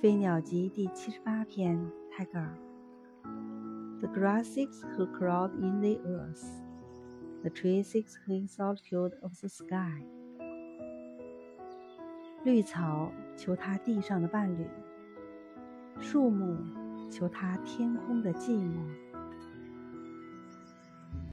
《飞鸟集》第七十八篇，泰戈尔。The grasses who crawled in the earth, the tree seeks in solitude of the sky。绿草求它地上的伴侣，树木求它天空的寂寞。